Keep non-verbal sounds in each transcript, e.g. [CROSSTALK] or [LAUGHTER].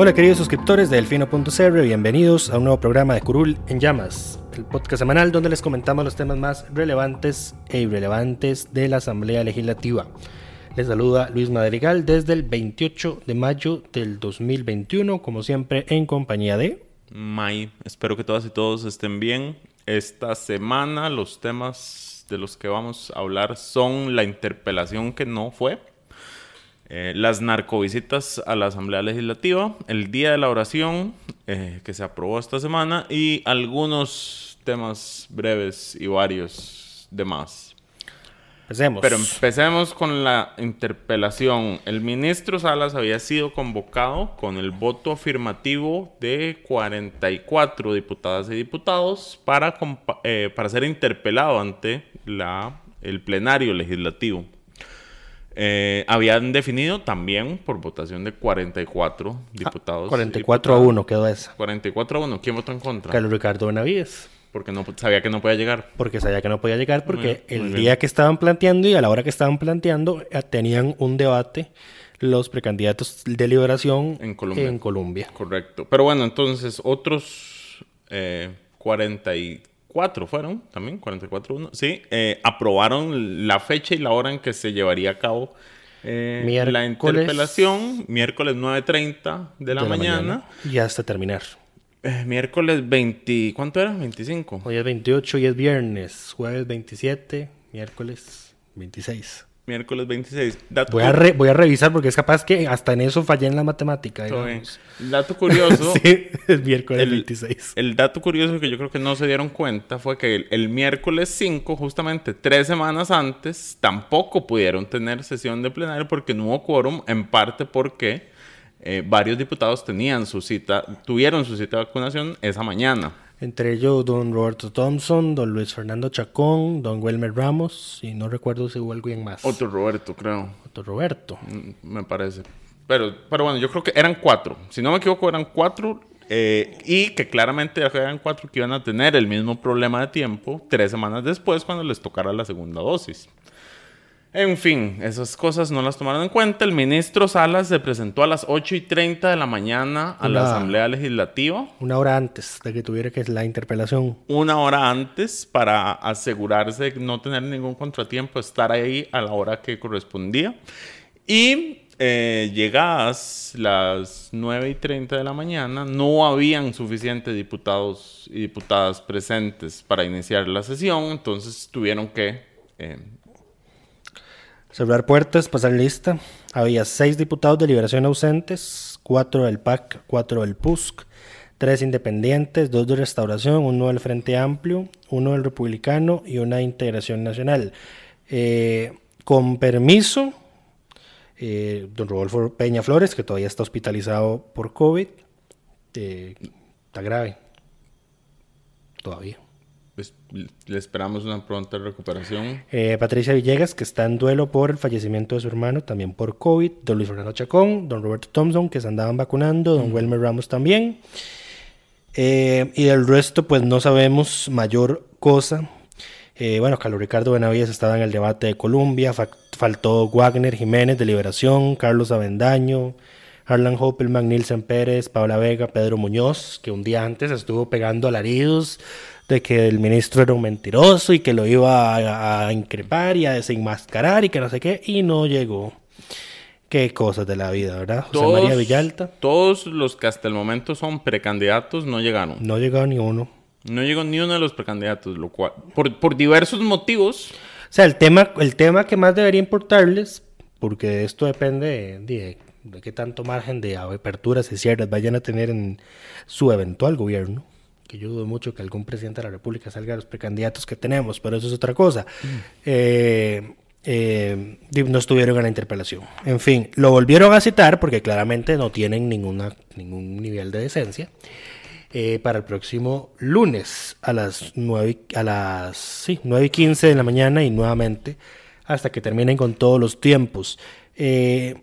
Hola queridos suscriptores de Delfino.cr, bienvenidos a un nuevo programa de Curul en Llamas, el podcast semanal donde les comentamos los temas más relevantes e irrelevantes de la Asamblea Legislativa. Les saluda Luis Madrigal desde el 28 de mayo del 2021, como siempre en compañía de... May, espero que todas y todos estén bien. Esta semana los temas de los que vamos a hablar son la interpelación que no fue, eh, las narcovisitas a la Asamblea Legislativa, el Día de la Oración, eh, que se aprobó esta semana, y algunos temas breves y varios demás. Empecemos. Pero empecemos con la interpelación. El ministro Salas había sido convocado con el voto afirmativo de 44 diputadas y diputados para, eh, para ser interpelado ante la, el plenario legislativo. Eh, habían definido también por votación de 44 diputados. 44 a 1 quedó esa. 44 a 1. ¿Quién votó en contra? Carlos Ricardo Benavides. Porque no sabía que no podía llegar. Porque sabía que no podía llegar porque bien, el día que estaban planteando y a la hora que estaban planteando eh, tenían un debate los precandidatos de liberación En Colombia. En Colombia. Correcto. Pero bueno, entonces otros eh, 44 fueron también, 44 1. Sí, eh, aprobaron la fecha y la hora en que se llevaría a cabo eh, la interpelación. Miércoles 9.30 de la, de mañana. Y hasta terminar. Eh, miércoles 20. ¿Cuánto era? 25. Hoy es 28 y es viernes. Jueves 27, miércoles 26. Miércoles 26. Dato, Voy a, re- voy a revisar porque es capaz que hasta en eso fallé en la matemática. Digamos. Dato curioso. [LAUGHS] sí, es miércoles el, 26. el dato curioso que yo creo que no se dieron cuenta fue que el, el miércoles 5, justamente tres semanas antes, tampoco pudieron tener sesión de plenario porque no hubo quórum, en parte porque eh, varios diputados tenían su cita, tuvieron su cita de vacunación esa mañana. Entre ellos, don Roberto Thompson, don Luis Fernando Chacón, don Wilmer Ramos, y no recuerdo si hubo alguien más. Otro Roberto, creo, Otro Roberto. mm, me parece. Pero, pero bueno, yo creo que eran cuatro. Si no me equivoco, eran cuatro. eh, y que claramente eran cuatro que iban a tener el mismo problema de tiempo tres semanas después cuando les tocara la segunda dosis. En fin, esas cosas no las tomaron en cuenta. El ministro Salas se presentó a las 8 y 30 de la mañana a la Asamblea Legislativa, Una hora antes de que tuviera que la interpelación. una hora antes, para asegurarse de no tener ningún contratiempo, estar ahí a la hora que correspondía. Y eh, llegadas las 9 y 30 de la mañana, no habían suficientes diputados y diputadas presentes para iniciar la sesión, entonces tuvieron que eh, Cerrar puertas, pasar lista. Había seis diputados de liberación ausentes, cuatro del PAC, cuatro del PUSC, tres independientes, dos de restauración, uno del Frente Amplio, uno del Republicano y una de Integración Nacional. Eh, con permiso, eh, don Rodolfo Peña Flores, que todavía está hospitalizado por COVID, eh, está grave. Todavía. Pues, le esperamos una pronta recuperación. Eh, Patricia Villegas, que está en duelo por el fallecimiento de su hermano, también por COVID. Don Luis Fernando Chacón, don Roberto Thompson, que se andaban vacunando, don Wilmer Ramos también. Eh, y del resto, pues no sabemos mayor cosa. Eh, bueno, Carlos Ricardo Benavides estaba en el debate de Colombia, fa- faltó Wagner Jiménez de Liberación, Carlos Avendaño, Harlan Hoppelman, Nilsen Pérez, Paula Vega, Pedro Muñoz, que un día antes estuvo pegando alaridos de que el ministro era un mentiroso y que lo iba a, a increpar y a desenmascarar y que no sé qué, y no llegó. Qué cosas de la vida, ¿verdad? José Todos- María Villalta, Todos los que hasta el momento son precandidatos no llegaron. no llegó ni uno. No llegó ni uno de los precandidatos, lo cual, por, por diversos motivos. O sea, el tema, el tema que más debería importarles, porque esto depende de, de- de qué tanto margen de aperturas y cierres vayan a tener en su eventual gobierno, que yo dudo mucho que algún presidente de la República salga de los precandidatos que tenemos, pero eso es otra cosa. Eh, eh, di- no estuvieron en la interpelación. En fin, lo volvieron a citar porque claramente no tienen ninguna, ningún nivel de decencia. eh, para el próximo lunes a las 9, y- a las, sí, 9 y 15 de la mañana y nuevamente hasta que terminen con todos los tiempos. Eh,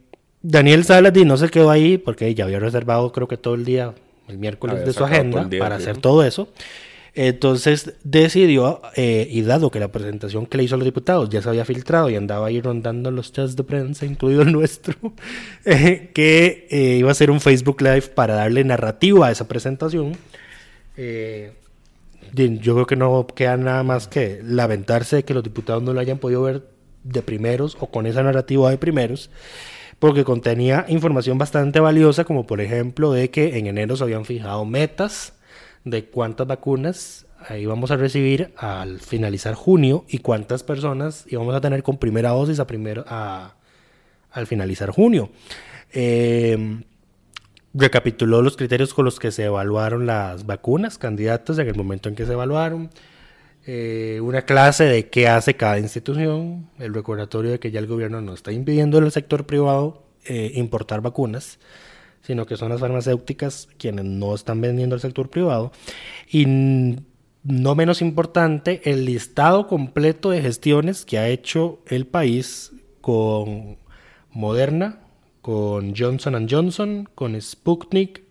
Daniel Saladi no se quedó ahí porque ya había reservado creo que todo el día, el miércoles Había de su agenda día, para sí. hacer todo eso. Entonces decidió, eh, y dado que la presentación que le hizo a los diputados ya se había filtrado y andaba ahí rondando los chats de prensa, incluido el [LAUGHS] nuestro, eh, que eh, iba a hacer un Facebook Live para darle narrativa a esa presentación. Eh, yo creo que no queda nada más que lamentarse de que los diputados no lo hayan podido ver de primeros o con esa narrativa de primeros, porque contenía información bastante valiosa, como por ejemplo de que en enero se habían fijado metas de cuántas vacunas íbamos a recibir al finalizar junio y cuántas personas íbamos a tener con primera dosis a primero, a- al finalizar junio. Eh, recapituló los criterios con los que se evaluaron las vacunas, candidatos en el momento en que se evaluaron, eh, una clase de qué hace cada institución, el recordatorio de que ya el gobierno no está impidiendo al sector privado eh, importar vacunas, sino que son las farmacéuticas quienes no están vendiendo al sector privado. Y no menos importante, el listado completo de gestiones que ha hecho el país con Moderna, con Johnson Johnson, con Sputnik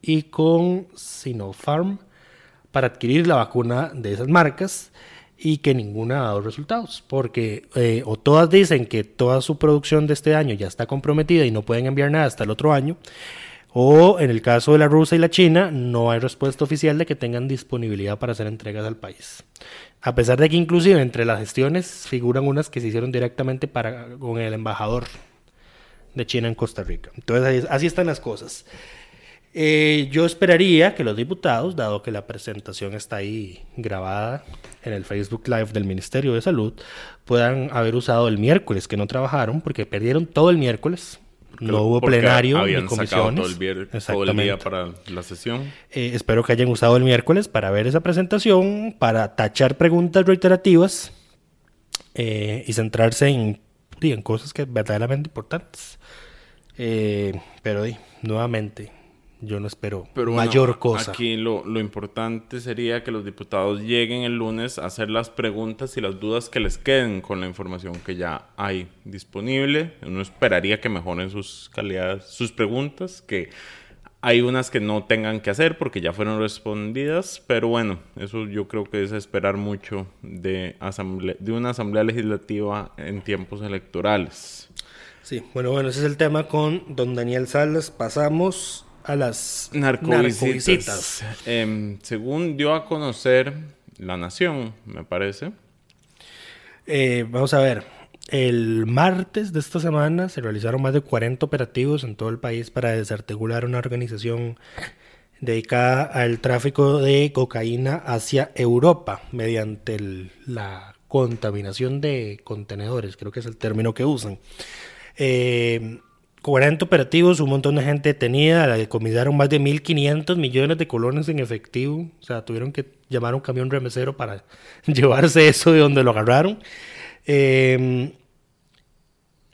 y con Sinopharm para adquirir la vacuna de esas marcas y que ninguna ha dado resultados, porque eh, o todas dicen que toda su producción de este año ya está comprometida y no pueden enviar nada hasta el otro año, o en el caso de la Rusia y la China, no hay respuesta oficial de que tengan disponibilidad para hacer entregas al país. A pesar de que inclusive entre las gestiones figuran unas que se hicieron directamente para, con el embajador de China en Costa Rica. Entonces así están las cosas. Eh, yo esperaría que los diputados, dado que la presentación está ahí grabada en el Facebook Live del Ministerio de Salud, puedan haber usado el miércoles que no trabajaron, porque perdieron todo el miércoles. No hubo plenario ni sacado comisiones. todo el, vier- todo el día para la sesión. Eh, espero que hayan usado el miércoles para ver esa presentación, para tachar preguntas reiterativas eh, y centrarse en, en cosas que verdaderamente importantes. Eh, pero nuevamente, yo no espero Pero bueno, mayor cosa. Aquí lo, lo importante sería que los diputados lleguen el lunes a hacer las preguntas y las dudas que les queden con la información que ya hay disponible. Uno esperaría que mejoren sus calidades, sus preguntas, que hay unas que no tengan que hacer porque ya fueron respondidas, pero bueno, eso yo creo que es esperar mucho de, de una asamblea legislativa en tiempos electorales. Sí, bueno, bueno, ese es el tema con don Daniel Salas. Pasamos a las Narcovisitas. Em, según dio a conocer La Nación, me parece. Eh, vamos a ver. El martes de esta semana se realizaron más de 40 operativos en todo el país para desarticular una organización dedicada al tráfico de cocaína hacia Europa mediante el- la contaminación de contenedores, creo que es el término que usan. Eh, 40 operativos, un montón de gente detenida, la decomisaron más de 1.500 millones de colones en efectivo. O sea, tuvieron que llamar un camión remesero para [LAUGHS] llevarse eso de donde lo agarraron. Eh,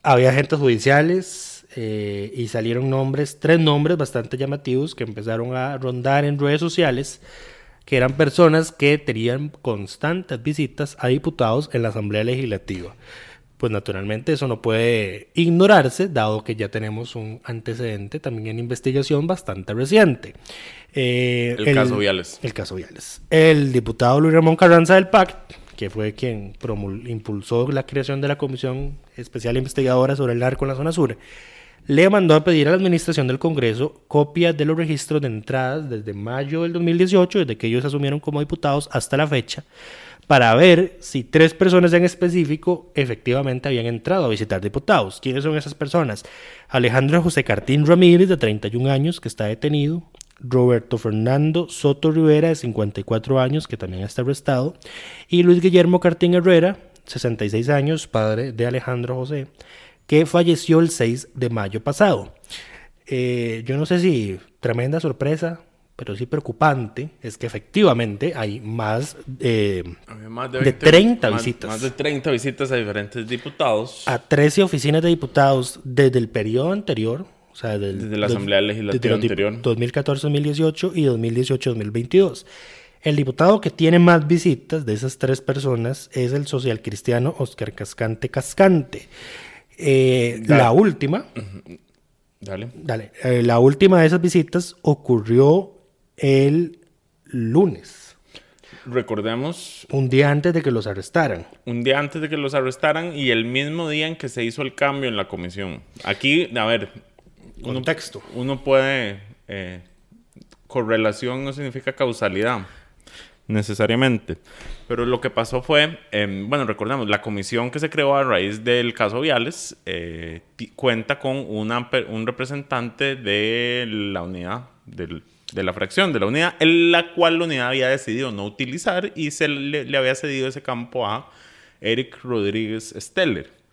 había agentes judiciales eh, y salieron nombres, tres nombres bastante llamativos que empezaron a rondar en redes sociales, que eran personas que tenían constantes visitas a diputados en la Asamblea Legislativa. Pues naturalmente eso no puede ignorarse, dado que ya tenemos un antecedente también en investigación bastante reciente. Eh, El caso Viales. El caso Viales. El diputado Luis Ramón Carranza del PAC, que fue quien promul- impulsó la creación de la Comisión Especial Investigadora sobre el Narco en la Zona Sur, le mandó a pedir a la Administración del Congreso copias de los registros de entradas desde mayo del 2018, desde que ellos asumieron como diputados hasta la fecha, para ver si tres personas en específico efectivamente habían entrado a visitar diputados. ¿Quiénes son esas personas? Alejandro José Cartín Ramírez, de 31 años, que está detenido. Roberto Fernando Soto Rivera, de 54 años, que también está arrestado, y Luis Guillermo Cartín Herrera, 66 años, padre de Alejandro José, que falleció el 6 de mayo pasado. Eh, yo no sé si tremenda sorpresa, pero sí preocupante, es que efectivamente hay más, eh, más de 30 más- visitas. Más de 30 visitas a diferentes diputados. a 13 oficinas de diputados desde el periodo anterior, o sea, del- Desde la dos- Asamblea Legislativa anterior. 2014-2018 y 2018-2022. El diputado que tiene más visitas de esas tres personas es el social cristiano Oscar Cascante Cascante. Eh, la última, Dale. dale, eh, la última de esas visitas ocurrió el lunes, Recordemos un día antes de que los arrestaran. un día antes de que los arrestaran y el mismo día en que se hizo el cambio en la comisión. Aquí, a ver, uno, Contexto. uno puede... eh, correlación no significa causalidad, necesariamente. Pero lo que pasó fue, eh, bueno, recordemos, la comisión que se creó a raíz del caso Viales eh, cuenta con una, un representante de la unidad, del- de la fracción de la unidad, en la cual la unidad había decidido no utilizar y se le, le había cedido ese campo a Eric Rodríguez Steller.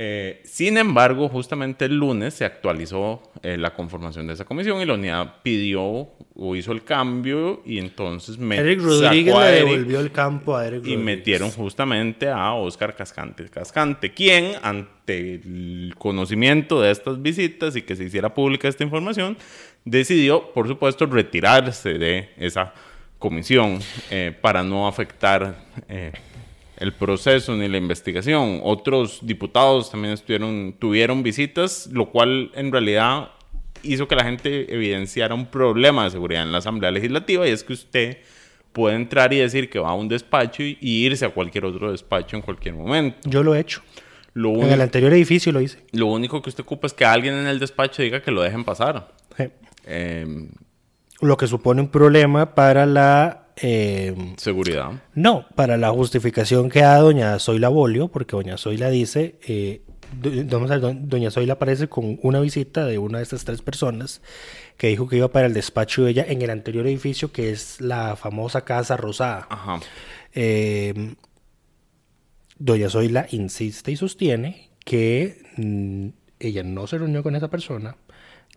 Eh, sin embargo, justamente el lunes se actualizó eh, la conformación de esa comisión y la unidad pidió o hizo el cambio y entonces me Eric Rodríguez sacó a le devolvió el campo a Eric y Rodríguez. metieron justamente a Oscar Cascante Cascante, quien ante el conocimiento de estas visitas y que se hiciera pública esta información, decidió, por supuesto, retirarse de esa comisión eh, para no afectar el proceso ni la investigación. Otros diputados también estuvieron, tuvieron visitas, lo cual en realidad hizo que la gente evidenciara un problema de seguridad en la Asamblea Legislativa y es que usted puede entrar y decir que va a un despacho y, y irse a cualquier otro despacho en cualquier momento. Yo lo he hecho. Lo, En el anterior edificio lo hice. lo único que usted ocupa es que alguien en el despacho diga que lo dejen pasar. Sí. Eh, Lo que supone un problema para la... eh, seguridad. no, para la justificación que da doña Zoila Bolio, porque doña Zoila dice... eh, do- vamos a ver, do- doña Zoila aparece con una visita de una de estas tres personas que dijo que iba para el despacho de ella en el anterior edificio, que es la famosa Casa Rosada. Ajá. Eh, Doña Zoila insiste y sostiene que mm, ella no se reunió con esa persona,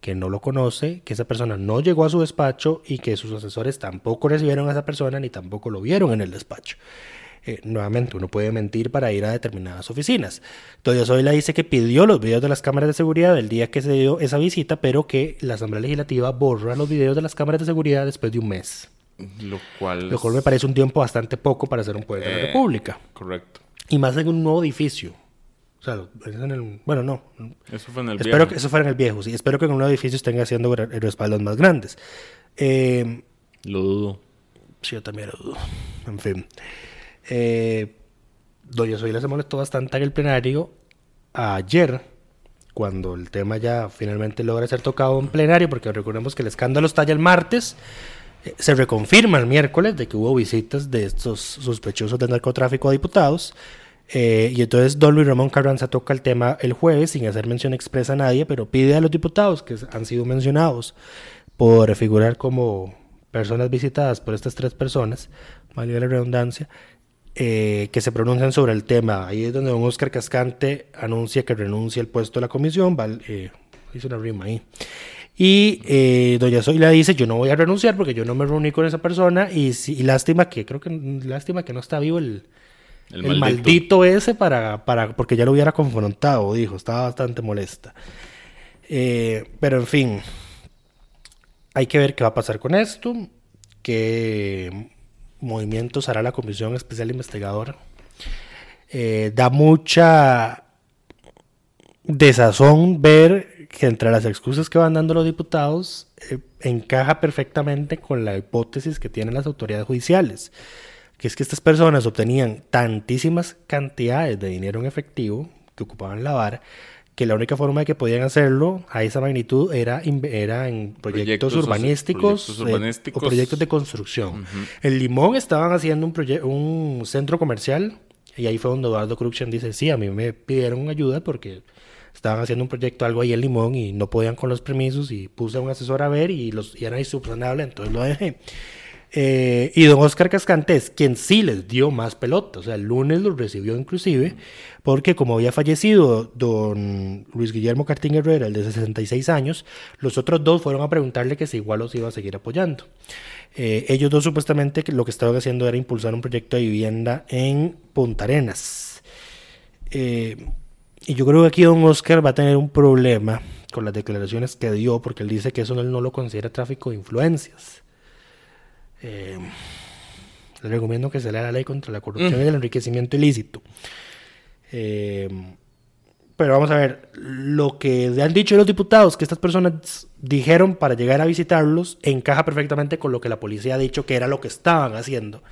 que no lo conoce, que esa persona no llegó a su despacho y que sus asesores tampoco recibieron a esa persona ni tampoco lo vieron en el despacho. Eh, nuevamente, uno puede mentir para ir a determinadas oficinas. Doña Zoila dice que pidió los videos de las cámaras de seguridad el día que se dio esa visita, pero que la Asamblea Legislativa borra los videos de las cámaras de seguridad después de un mes. Lo cual... Lo cual me parece un tiempo bastante poco para ser un poder de la Eh, República. Correcto. Y más en un nuevo edificio. O sea, en el, bueno, no. Eso fue en el Espero viejo. que eso fuera en el viejo, sí. Espero que en un nuevo edificio estén haciendo respaldos más grandes. Eh, Lo dudo. sí, yo también lo dudo. En fin. Eh, Doña Zoila se molestó bastante en el plenario ayer, cuando el tema ya finalmente logra ser tocado en plenario, porque recordemos que el escándalo estalla el martes. eh, Se reconfirma el miércoles de que hubo visitas de estos sospechosos de narcotráfico a diputados. Eh, y entonces don Luis Ramón Carranza toca el tema el jueves sin hacer mención expresa a nadie, pero pide a los diputados que han sido mencionados por figurar como personas visitadas por estas tres personas, valga la redundancia, eh, que se pronuncian sobre el tema. Ahí es donde don Oscar Cascante anuncia que renuncia al puesto de la comisión. val- eh, hizo una rima ahí. Y eh, doña Zoila dice, yo no voy a renunciar porque yo no me reuní con esa persona y, si- y lástima que, creo que lástima que no está vivo el, El, el, maldito. maldito. ese para, para, porque ya lo hubiera confrontado, dijo, estaba bastante molesta. Eh, pero en fin, hay que ver qué va a pasar con esto, qué movimientos hará la Comisión Especial Investigadora. Eh, da mucha desazón ver que entre las excusas que van dando los diputados eh, encaja perfectamente con la hipótesis que tienen las autoridades judiciales, que es que estas personas obtenían tantísimas cantidades de dinero en efectivo que ocupaban lavar, que la única forma de que podían hacerlo a esa magnitud era, in- era en proyectos, urbanísticos, proyectos eh, o proyectos de construcción. En Limón estaban haciendo un, un centro comercial y ahí fue donde Eduardo Cruxen dice, sí, a mí me pidieron ayuda porque estaban haciendo un proyecto, algo ahí en Limón, y no podían con los permisos, y puse a un asesor a ver, y, los, y era insubsanable, entonces lo dejé. Eh, y don Oscar Cascante es quien sí les dio más pelota. O sea, el lunes los recibió inclusive, porque como había fallecido don Luis Guillermo Cartín Herrera, el de 66 años, los otros dos fueron a preguntarle que si igual los iba a seguir apoyando. Eh, ellos dos supuestamente lo que estaban haciendo era impulsar un proyecto de vivienda en Punta Arenas. Eh, y yo creo que aquí don Oscar va a tener un problema con las declaraciones que dio, porque él dice que eso él no lo considera tráfico de influencias. Eh, le recomiendo que se lea la ley contra la corrupción y el enriquecimiento ilícito. Eh, pero vamos a ver, lo que han dicho los diputados que estas personas dijeron para llegar a visitarlos encaja perfectamente con lo que la policía ha dicho que era lo que estaban haciendo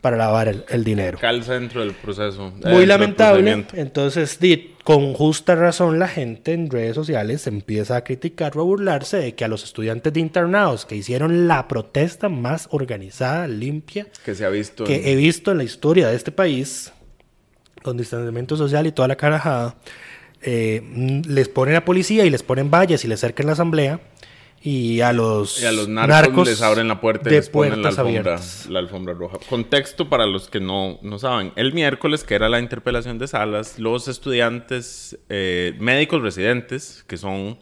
para lavar el, el dinero. Calza dentro del proceso. Muy lamentable. Entonces, con justa razón, la gente en redes sociales empieza a criticar o a burlarse de que a los estudiantes de internados que hicieron la protesta más organizada, limpia, Que se ha visto. en- que he visto en la historia de este país, con distanciamiento social y toda la carajada, eh, mm, les ponen a policía y les ponen vallas y les cercan la asamblea. Y a los, Y a los narcos, les abren la puerta y de les ponen la alfombra, abiertas. la alfombra roja. Contexto para los que no, no saben. El miércoles, que era la interpelación de salas, los estudiantes eh, médicos residentes, que son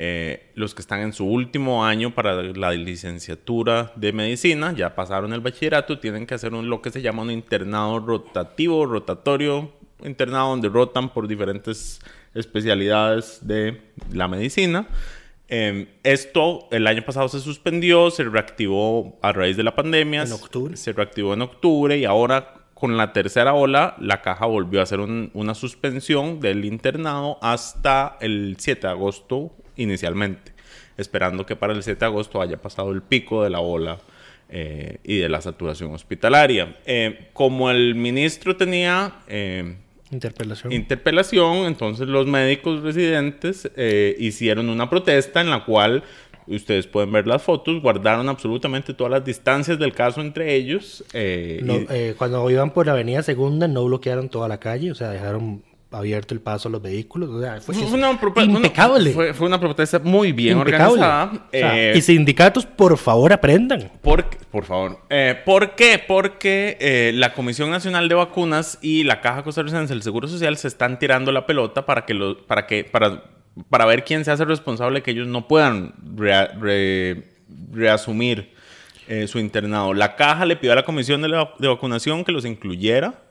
eh, los que están en su último año para la licenciatura de medicina, ya pasaron el bachillerato, tienen que hacer un, lo que se llama un internado rotativo, rotatorio, internado donde rotan por diferentes especialidades de la medicina. Eh, esto el año pasado se suspendió, se reactivó a raíz de la pandemia. En octubre. Se reactivó en octubre y ahora con la tercera ola la caja volvió a hacer un- una suspensión del internado hasta el 7 de agosto inicialmente, esperando que para el 7 de agosto haya pasado el pico de la ola eh, y de la saturación hospitalaria. Eh, como el ministro tenía... Interpelación. interpelación, entonces los médicos residentes eh, hicieron una protesta en la cual ustedes pueden ver las fotos, guardaron absolutamente todas las distancias del caso entre ellos. eh, No, y- eh, cuando iban por la avenida Segunda no bloquearon toda la calle, o sea, dejaron abierto el paso a los vehículos. O sea, fue, una impecable. Fue, fue una protesta muy bien impecable. organizada. O sea, eh, y sindicatos, por favor, aprendan. Por, por favor. Eh, ¿Por qué? Porque eh, la Comisión Nacional de Vacunas y la Caja Costarricense del Seguro Social se están tirando la pelota para que lo, para que, para, para ver quién se hace responsable que ellos no puedan rea- re- reasumir eh, su internado. La Caja le pidió a la Comisión de, la- de Vacunación que los incluyera.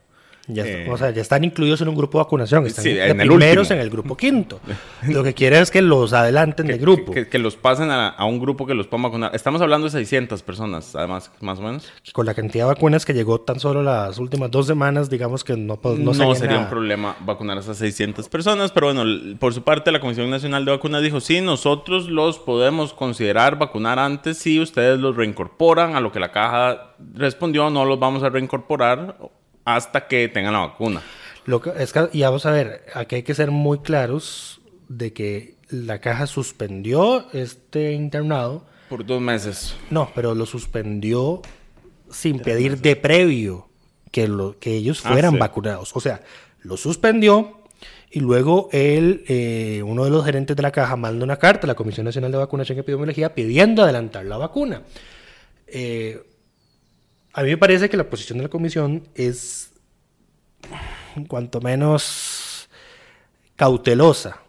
Ya, Eh, o sea, ya están incluidos en un grupo de vacunación. Están Sí, de en el primeros último. en el grupo [LAUGHS] quinto. Lo que quieren es que los adelanten de grupo. Que, que los pasen a, a un grupo que los puedan vacunar. Estamos hablando de 600 personas, además, más o menos. Con la cantidad de vacunas que llegó tan solo las últimas dos semanas, digamos que no, po- no, No, sería sería un nada. problema vacunar a esas 600 personas, pero bueno, por su parte la Comisión Nacional de Vacunas dijo, sí, nosotros los podemos considerar vacunar antes si ustedes los reincorporan, a lo que la caja respondió, no los vamos a reincorporar hasta que tengan la vacuna. Lo que, es que, y vamos a ver, aquí hay que ser muy claros de que la caja suspendió este internado. Por dos meses. No, pero lo suspendió sin pedir de previo que, lo, que ellos Ah, fueran sí. vacunados. O sea, lo suspendió y luego él, eh, uno de los gerentes de la caja, manda una carta a la Comisión Nacional de Vacunación y Epidemiología pidiendo adelantar la vacuna. Eh, a mí me parece que la posición de la comisión es cuanto menos cautelosa,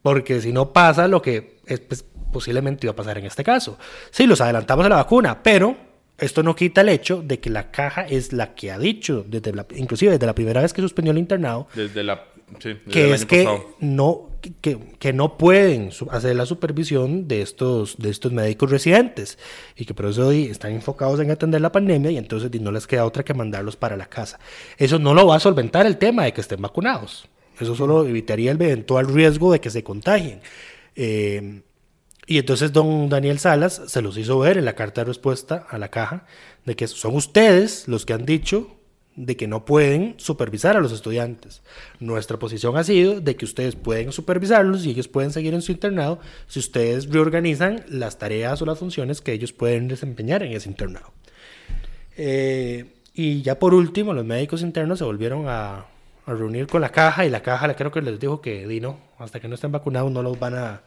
porque si no pasa lo que es, pues, posiblemente iba a pasar en este caso. Sí, los adelantamos a la vacuna, pero esto no quita el hecho de que la caja es la que ha dicho, desde la, inclusive desde la primera vez que suspendió el internado, Desde la... Sí, desde el que es que pasado. no, que, que no pueden hacer la supervisión de estos, de estos médicos residentes y que por eso hoy están enfocados en atender la pandemia y entonces no les queda otra que mandarlos para la casa. Eso no lo va a solventar el tema de que estén vacunados. Eso solo evitaría el eventual riesgo de que se contagien. Eh, y entonces don Daniel Salas se los hizo ver en la carta de respuesta a la caja de que son ustedes los que han dicho de que no pueden supervisar a los estudiantes. Nuestra posición ha sido de que ustedes pueden supervisarlos y ellos pueden seguir en su internado si ustedes reorganizan las tareas o las funciones que ellos pueden desempeñar en ese internado. Eh, y ya por último, los médicos internos se volvieron a, reunir con la caja y la caja creo que les dijo que di no, hasta que no estén vacunados no los van a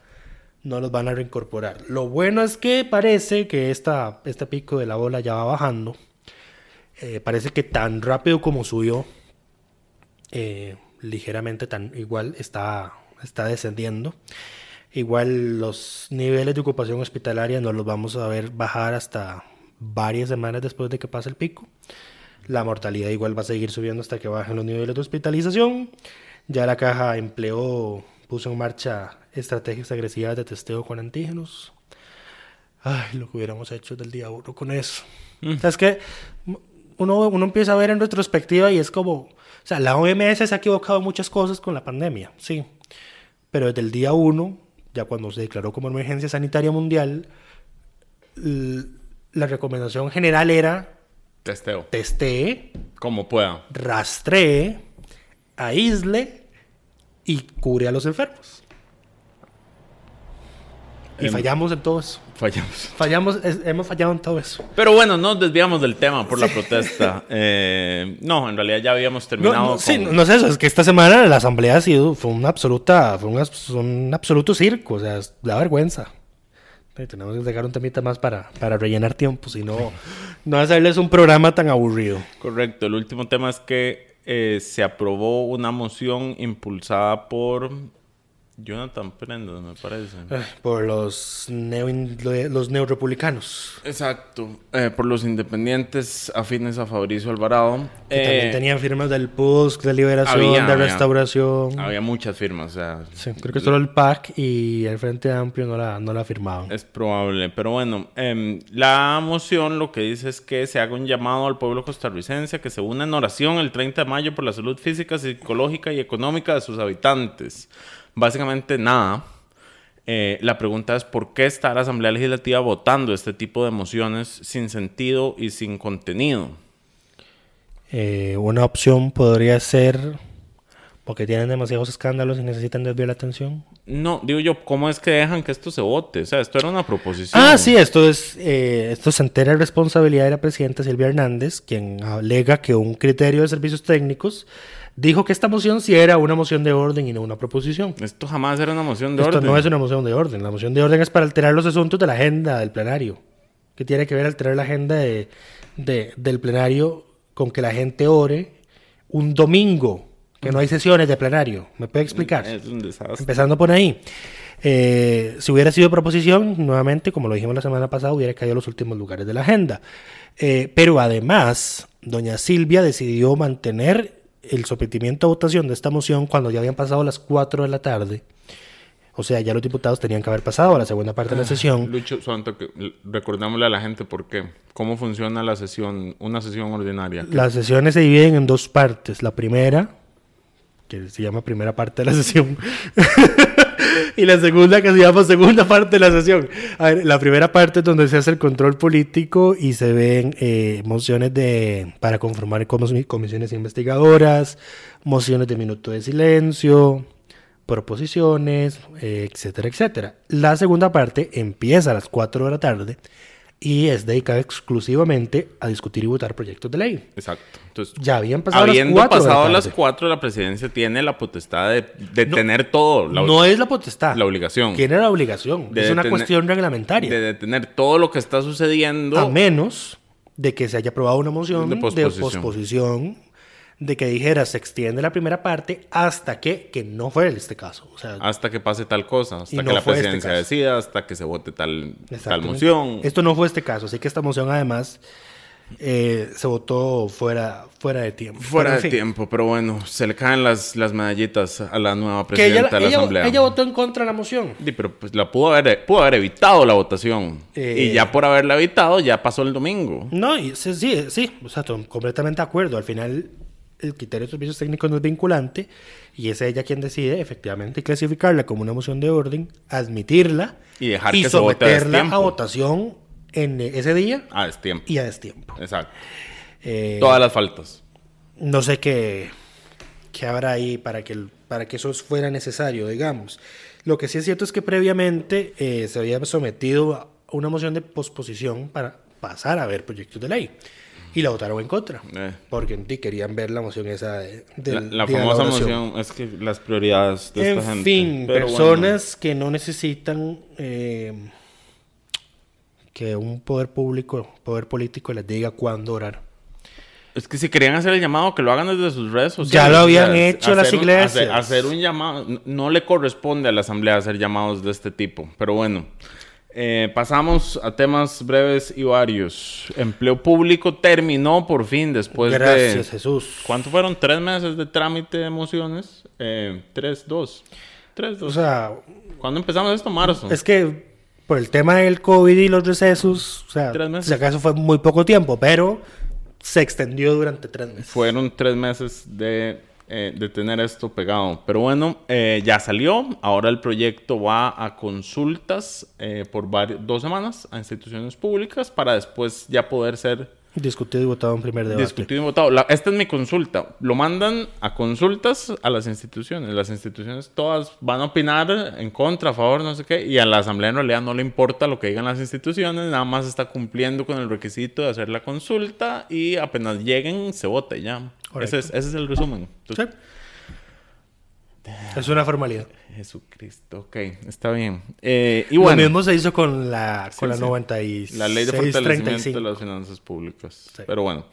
no los van a reincorporar. Lo bueno es que parece que esta, este pico de la bola ya va bajando. Eh, parece que tan rápido como subió, eh, ligeramente tan igual está, está descendiendo. Igual los niveles de ocupación hospitalaria no los vamos a ver bajar hasta varias semanas después de que pase el pico. La mortalidad igual va a seguir subiendo hasta que bajen los niveles de hospitalización. Ya la caja empleó, puso en marcha estrategias agresivas de testeo con antígenos. Ay, lo que hubiéramos hecho del día uno con eso. O sea, es que uno, uno empieza a ver en retrospectiva y es como, o sea, la OMS se ha equivocado en muchas cosas con la pandemia, sí. Pero desde el día uno, ya cuando se declaró como emergencia sanitaria mundial, la recomendación general era Testeo. testee, Como pueda. rastree, aísle y cubre a los enfermos. Y fallamos en todo eso. Fallamos. Fallamos, es- hemos fallado en todo eso. Pero bueno, nos desviamos del tema por la protesta. [LAUGHS] Eh, no, en realidad ya habíamos No, terminado. no, con... sí, no es eso, es que esta semana la asamblea ha sido, fue una absoluta, fue un, abs- un absoluto circo, o sea, es- da vergüenza. Eh, tenemos que sacar un temita más para, para rellenar tiempo, si no, [LAUGHS] no hacerles un programa tan aburrido. Correcto. El último tema es que eh, se aprobó una moción impulsada por Jonathan Prendas, me parece. Eh, Por los, neo, los neorepublicanos, Exacto. Eh, por los independientes afines a Fabricio Alvarado. que Eh, también tenían firmas del PUSC, de liberación, había, de había. restauración. Había muchas firmas, o sea, Sí, creo que solo el PAC y el Frente Amplio no la, no la firmaban. es probable. Pero bueno, em, la moción lo que dice es que se haga un llamado al pueblo costarricense que se una en oración el 30 de mayo por la salud física, psicológica y económica de sus habitantes. Básicamente nada. Eh, la pregunta es por qué está la Asamblea Legislativa votando este tipo de mociones sin sentido y sin contenido. Eh, una opción podría ser porque tienen demasiados escándalos y necesitan desviar la atención. No, digo yo, ¿cómo es que dejan que esto se vote? O sea, esto era una proposición. Ah, sí, esto es eh, esto se entera responsabilidad de la presidenta Silvia Hernández, quien alega que un criterio de servicios técnicos dijo que esta moción sí era una moción de orden y no una proposición. Esto jamás era una moción de Esto orden. no es una moción de orden. La moción de orden es para alterar los asuntos de la agenda del plenario. ¿Qué tiene que ver alterar la agenda de, de- del plenario con que la gente ore un domingo, que no hay sesiones de plenario? ¿Me puede explicar? Es un desastre. Empezando por ahí. Eh, si hubiera sido proposición, nuevamente, como lo dijimos la semana pasada, hubiera caído a los últimos lugares de la agenda. Eh, pero además, doña Silvia decidió mantener el sometimiento a votación de esta moción cuando ya habían pasado las 4 de la tarde. O sea, ya los diputados tenían que haber pasado a la segunda parte de la sesión. Lucho, Santo, recordámosle a la gente por qué. ¿Cómo funciona la sesión, una sesión ordinaria? Las sesiones se dividen en dos partes. La primera, que se llama primera parte de la sesión, [LAUGHS] y la segunda que se llama segunda parte de la sesión. A ver, la primera parte es donde se hace el control político y se ven eh, mociones de para conformar comis- comisiones investigadoras, mociones de minuto de silencio, proposiciones, eh, etcétera, etcétera. La segunda parte empieza a las 4 de la tarde y es dedicada exclusivamente a discutir y votar proyectos de ley. Exacto. Entonces, Ya habían pasado habiendo las 4 de la pasado las. 4, la presidencia tiene la potestad de, de No, tener todo. La, no es la potestad. la obligación. Tiene la obligación. De es una cuestión reglamentaria. de detener todo lo que está sucediendo. a menos de que se haya aprobado una moción De de posposición. De que dijera se extiende la primera parte hasta que, que no fuera este caso. O sea, Hasta que pase tal cosa, hasta Y que no la fue este presidencia caso. decida, hasta que se vote tal, tal moción. Esto no fue este caso, así que esta moción además eh, se votó fuera, fuera de tiempo. Fuera Pero, de en fin, tiempo, pero bueno, se le caen las, las medallitas a la nueva Que ella, presidenta de la ella- Asamblea. ella votó en contra de la moción. Sí, pero pues la pudo haber, pudo haber evitado la votación. Eh. Y ya por haberla evitado, ya pasó el domingo. No, y sí, sí, sí, o sea, estoy completamente de acuerdo. Al final, el criterio de servicios técnicos no es vinculante y es ella quien decide efectivamente clasificarla como una moción de orden, admitirla Y dejar que someterla a, votación en ese día y a destiempo. Exacto. Eh, Todas las faltas. No sé qué, qué habrá ahí para que, para que eso fuera necesario, digamos. Lo que sí es cierto es que previamente eh, se había sometido a una moción de posposición para pasar a ver proyectos de ley. Y la votaron en contra. Eh. Porque querían ver la moción esa de, La, del la día de famosa moción es que las prioridades de En esta gente. fin, Pero personas que no necesitan eh, que un poder público, poder político les diga cuándo orar. bueno, es que si querían hacer el llamado, que lo hagan desde sus redes sociales. Ya lo habían hecho las hacer un- iglesias. hacer, hacer un llamado. No le corresponde a la asamblea hacer llamados de este tipo. Pero bueno. Eh, pasamos a temas breves y varios. Empleo público terminó por fin después Gracias, de... Jesús. ¿Cuánto fueron? ¿Tres meses de trámite de mociones? Eh, tres, dos. Tres, O dos. sea, ¿Cuándo empezamos esto? Marzo. es que por el tema del COVID y los recesos, o sea, Tres meses. si acaso fue muy poco tiempo, pero se extendió durante tres meses. Fueron tres meses de, eh, de tener esto pegado. Pero bueno, eh, ya salió. Ahora el proyecto va a consultas eh, por dos semanas a instituciones públicas para después ya poder ser Discutido y votado en primer debate. discutido y votado. La- esta es mi consulta. Lo mandan a consultas a las instituciones. Las instituciones todas van a opinar en contra, a favor, no sé qué. Y a la asamblea en realidad no le importa lo que digan las instituciones. Nada más está cumpliendo con el requisito de hacer la consulta. Y apenas lleguen, se vota y ya. Ese es, ese es el resumen. Entonces, Sí. Es una formalidad. Jesucristo, ok, está bien. Eh, y bueno, Lo mismo se hizo con la, con la sí. 96. la ley de fortalecimiento 35. de las finanzas públicas. Sí. Pero bueno,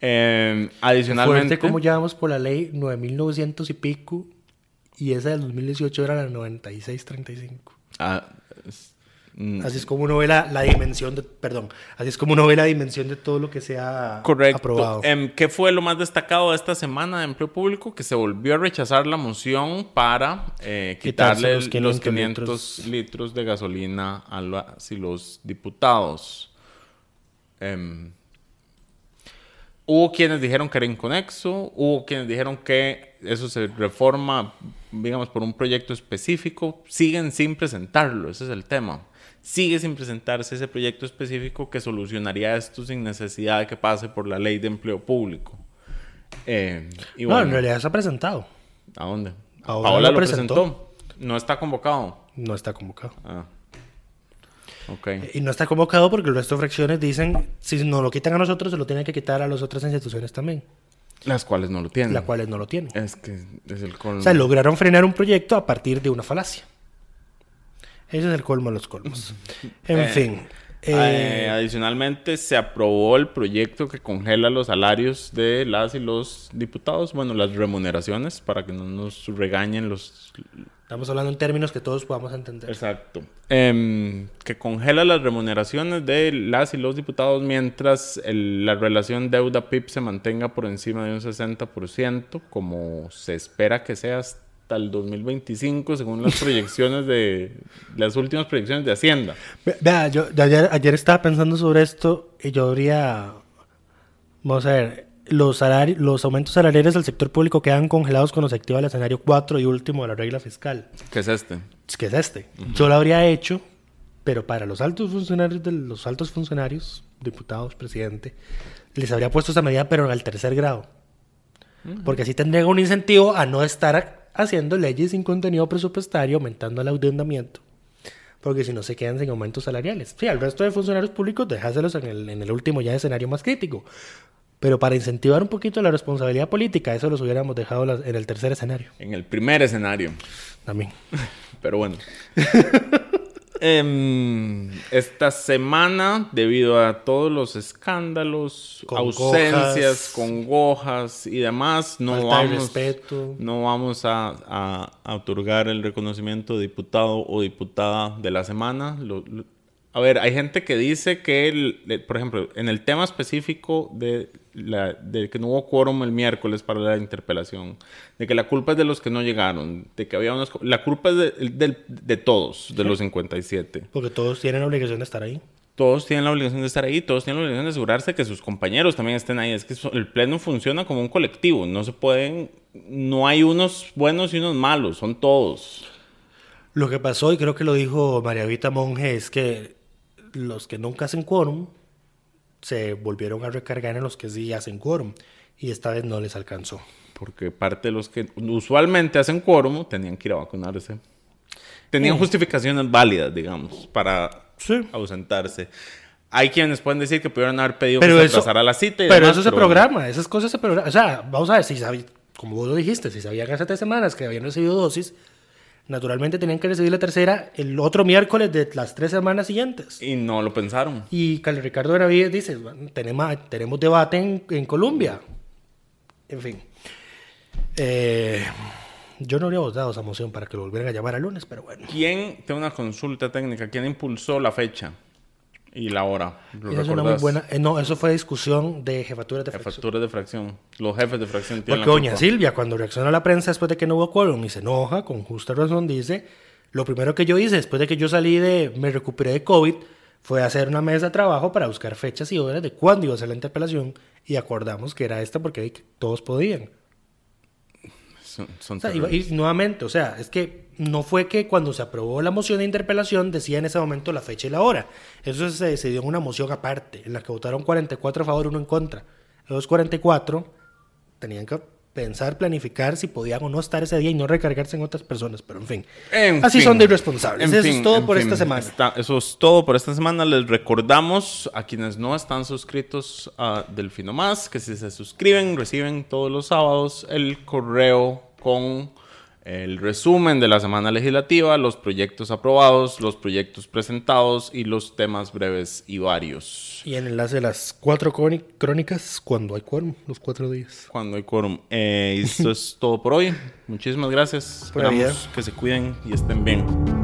eh, adicionalmente... como ya vamos por la ley 9900 y pico. Y esa del 2018 era la 9635. Ah, es- mm, Así es como uno ve la, la dimensión de. Perdón. Así es como uno ve la dimensión de todo lo que se ha Correcto. aprobado. Em, ¿Qué fue lo más destacado de esta semana de empleo público? Que se volvió a rechazar la moción para eh, quitarle los los 500 500, litros. litros. de gasolina a y los diputados. Em, hubo quienes dijeron que era inconexo, hubo quienes dijeron que eso se reforma, digamos, por un proyecto específico. Siguen sin presentarlo, ese es el tema. Sigue sin presentarse ese proyecto específico que solucionaría esto sin necesidad de que pase por la ley de empleo público. Eh, y no, bueno, en realidad se ha presentado. ¿A dónde? Ahora Paola lo presentó. presentó. No está convocado. No está convocado. Ah. Ok. Y no está convocado porque el resto de fracciones dicen: si nos lo quitan a nosotros, se lo tienen que quitar a las otras instituciones también. Las cuales no lo tienen. Las cuales no lo tienen. Es que es el colmo. O sea, lograron frenar un proyecto a partir de una falacia. Ese es el colmo de los colmos. [LAUGHS] En Eh, fin. Eh, eh, adicionalmente, se aprobó el proyecto que congela los salarios de las y los diputados. Bueno, las remuneraciones para que no nos regañen los. estamos hablando en términos que todos podamos entender. Exacto. Em, que congela las remuneraciones de las y los diputados mientras el- la relación deuda-PIB se mantenga por encima de un 60%, como se espera que sea hasta el 2025, según las [LAUGHS] proyecciones de. las últimas proyecciones de Hacienda. Ve- Vea, yo de ayer, ayer estaba pensando sobre esto y yo habría. Vamos a ver. Los, salari- los aumentos salariales del sector público quedan congelados cuando se activa el escenario 4 y último de la regla fiscal, ¿Qué es este? que es este. Yo lo habría hecho, pero para los altos funcionarios, de los altos funcionarios, diputados, presidente, les habría puesto esa medida, pero en el tercer grado. Porque así tendrían un incentivo a no estar haciendo leyes sin contenido presupuestario, aumentando el endeudamiento. Porque si no se quedan sin aumentos salariales. Sí, al resto de funcionarios públicos dejáselos en el, en el último ya escenario más crítico. Pero para incentivar un poquito la responsabilidad política, eso los hubiéramos dejado las- en el tercer escenario. En el primer escenario. También. [LAUGHS] Pero bueno. [LAUGHS] Em, esta semana, debido a todos los escándalos, ausencias, Congojas. y demás, no vamos, respeto. no vamos a, a- a otorgar el reconocimiento de diputado o diputada de la semana. Lo- lo- a ver, hay gente que dice que, el- le- por ejemplo, en el tema específico de, la, de que no hubo quórum el miércoles para la interpelación, de que la culpa es de los que no llegaron, de que había unos... La culpa es de, todos, de los 57. Porque todos tienen la obligación de estar ahí. Todos tienen la obligación de estar ahí, todos tienen la obligación de asegurarse que sus compañeros también estén ahí. Es que el pleno funciona como un colectivo, no se pueden... No hay unos buenos y unos malos, son todos. Lo que pasó, y creo que lo dijo María Vita Monge, es que los que nunca hacen quórum se volvieron a recargar en los que sí hacen quórum. Y esta vez no les alcanzó. Porque parte de los que usualmente hacen quórum tenían que ir a vacunarse. Tenían Sí. justificaciones válidas, digamos, para Sí. ausentarse. Hay quienes pueden decir que pudieron haber pedido Pero que se eso- aplazara la cita. y Pero demás, eso se programa, esas cosas se programan. O sea, vamos a ver, si como vos lo dijiste, si sabían hace tres semanas que habían recibido dosis, naturalmente tenían que recibir la tercera el otro miércoles de las tres semanas siguientes. Y no lo pensaron. Y Carlos Ricardo Benavides dice, "Bueno, tenemos, tenemos debate en, en Colombia. En fin. Eh, yo no habría votado esa moción para que lo volvieran a llamar el lunes, pero bueno. ¿Quién, tengo una consulta técnica, quién impulsó la fecha y la hora? ¿Lo Esa es una muy buena... eh, no, eso fue discusión de jefaturas de fracción. Facturas de fracción. Los jefes de fracción tienen Porque la doña culpa. Silvia, cuando reacciona a la prensa después de que no hubo quórum y se enoja, con justa razón, dice, lo primero que yo hice después de que yo salí de, me recuperé de COVID, fue hacer una mesa de trabajo para buscar fechas y horas de cuándo iba a ser la interpelación y acordamos que era esta porque todos podían. Son, son O sea, y, terribles. y nuevamente, o sea, es que no fue que cuando se aprobó la moción de interpelación decía en ese momento la fecha y la hora. Eso se decidió en una moción aparte, en la que votaron 44 a favor, uno en contra. Los 44 tenían que pensar, planificar si podían o no estar ese día y no recargarse en otras personas, pero en fin. En Así fin. son de irresponsables. Eso fin, es todo por fin. esta semana. Está- eso es todo por esta semana. Les recordamos a quienes no están suscritos a Delfino Más que si se suscriben reciben todos los sábados el correo con el resumen de la semana legislativa, los proyectos aprobados, los proyectos presentados y los temas breves y varios. Y el enlace de las cuatro cróni- crónicas cuando hay quórum, los cuatro días. Cuando hay quórum. Eh, esto es [LAUGHS] todo por hoy. Muchísimas gracias. Vida. Esperamos que se cuiden y estén bien.